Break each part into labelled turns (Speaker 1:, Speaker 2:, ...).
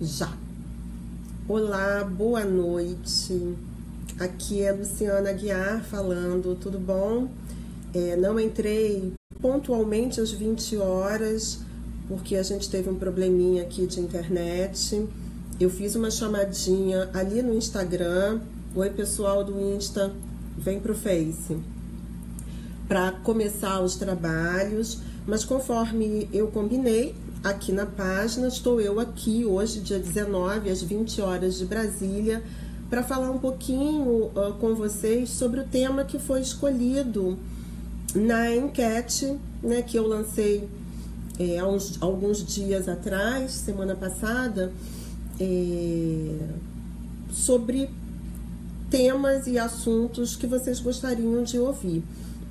Speaker 1: Já. Olá, boa noite. Aqui é Luciana Guiar falando, tudo bom? É, não entrei pontualmente às 20 horas, porque a gente teve um probleminha aqui de internet. Eu fiz uma chamadinha ali no Instagram. Oi, pessoal do Insta, vem pro Face. Para começar os trabalhos, mas conforme eu combinei, aqui na página. Estou eu aqui hoje, dia 19, às 20 horas de Brasília, para falar um pouquinho uh, com vocês sobre o tema que foi escolhido na enquete né, que eu lancei é, uns, alguns dias atrás, semana passada, é, sobre temas e assuntos que vocês gostariam de ouvir,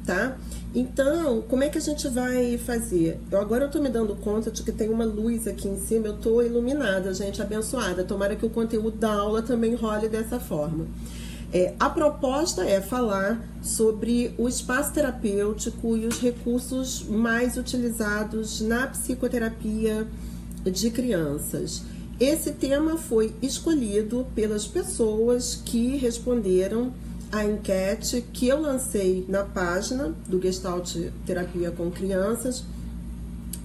Speaker 1: tá? Então, como é que a gente vai fazer? Eu agora eu tô me dando conta de que tem uma luz aqui em cima, eu tô iluminada, gente, abençoada. Tomara que o conteúdo da aula também role dessa forma. É, a proposta é falar sobre o espaço terapêutico e os recursos mais utilizados na psicoterapia de crianças. Esse tema foi escolhido pelas pessoas que responderam a enquete que eu lancei na página do Gestalt Terapia com Crianças.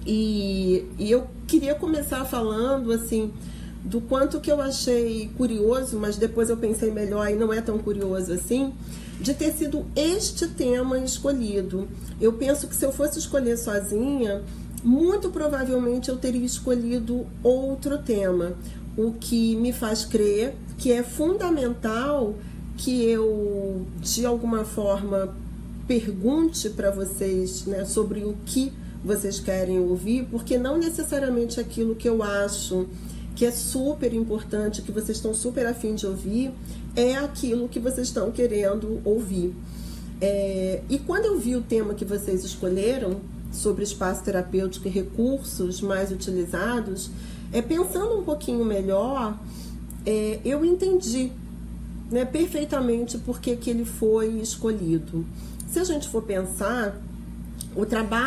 Speaker 1: E, e eu queria começar falando assim do quanto que eu achei curioso, mas depois eu pensei melhor e não é tão curioso assim, de ter sido este tema escolhido. Eu penso que se eu fosse escolher sozinha, muito provavelmente eu teria escolhido outro tema, o que me faz crer que é fundamental que eu, de alguma forma, pergunte para vocês né, sobre o que vocês querem ouvir, porque não necessariamente aquilo que eu acho que é super importante, que vocês estão super afim de ouvir, é aquilo que vocês estão querendo ouvir. É, e quando eu vi o tema que vocês escolheram sobre espaço terapêutico e recursos mais utilizados, é pensando um pouquinho melhor, é, eu entendi né, perfeitamente porque que ele foi escolhido. Se a gente for pensar, o trabalho